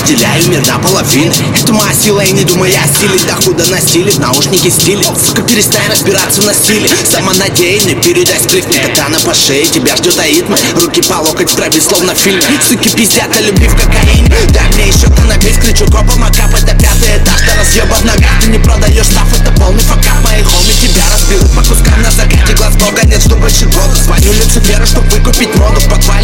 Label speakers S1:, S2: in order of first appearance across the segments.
S1: разделяю мир на половины. Это моя сила и не думай о силе. Да худо насилие, наушники стиле Сука, перестань разбираться на стиле Самонадеянный, передай скрипни Катана по шее, тебя ждет аитмы Руки по локоть в траве, словно в фильме. Суки пиздят о любви в кокаине. Дай мне еще каннабис, кричу копом, а кап Это пятый этаж, ты разъеба в ногах Ты не продаешь став, это полный факап. Мои хоми тебя разберут по кускам на закате. Глаз бога нет, что больше года Звоню Люциферу, чтоб выкупить моду В подвале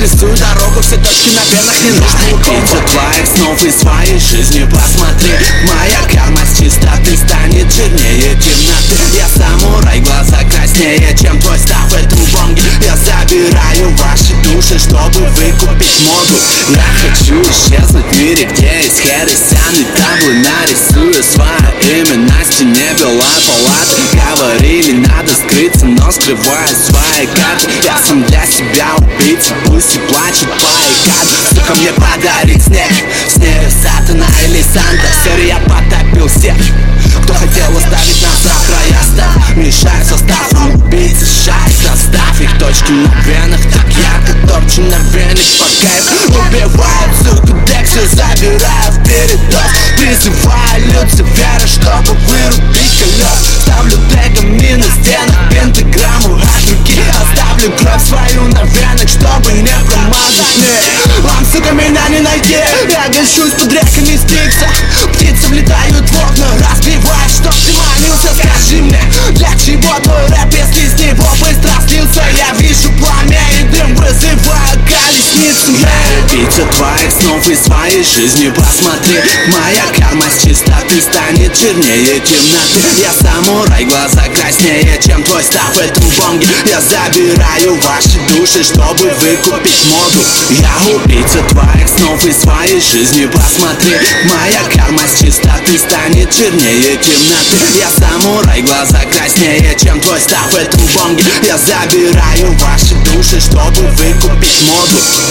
S1: рисую дорогу Все точки на венах не нужно Убийца твоих снов и своей жизни Посмотри, моя карма с чистоты Станет жирнее темноты. Я самурай, глаза краснее, чем твой став Это бомги Я забираю ваши души, чтобы выкупить моду. Я хочу исчезнуть в мире, где есть и таблы Нарисую свое имя. На стене белой палаты Говорили, надо скрыться, но скрываю свои карты. Я сам для себя убийца, пусть и плачет баррикад Сука, мне подарить снег, снег сатана или Санта Сори, я потопил всех, кто хотел оставить нас завтра Я стал, мешаю составом убийцы, шай состав. Их точки на венах, так ярко торчу на веник по кайфу. Убиваю, сука, Декси, забираю в Призываю свою на венах, чтобы не промазать. Мне Вам, сука, меня не найти. Я гощусь под реками стикса Птицы влетают в окна, разбивают, чтоб ты молился. Скажи мне, Убийца твоих снов и своей жизни. Посмотри, моя карма с чистоты Станет жирнее темноты. Я самурай, глаза краснее, чем твой став Это бомги Я забираю ваши души, чтобы выкупить моду. Я убийца твоих снов и своей жизни. Посмотри, моя карма с чистоты Станет жирнее темноты. Я самурай, глаза краснее, чем твой став Это бомги Я забираю ваши души, чтобы выкупить моду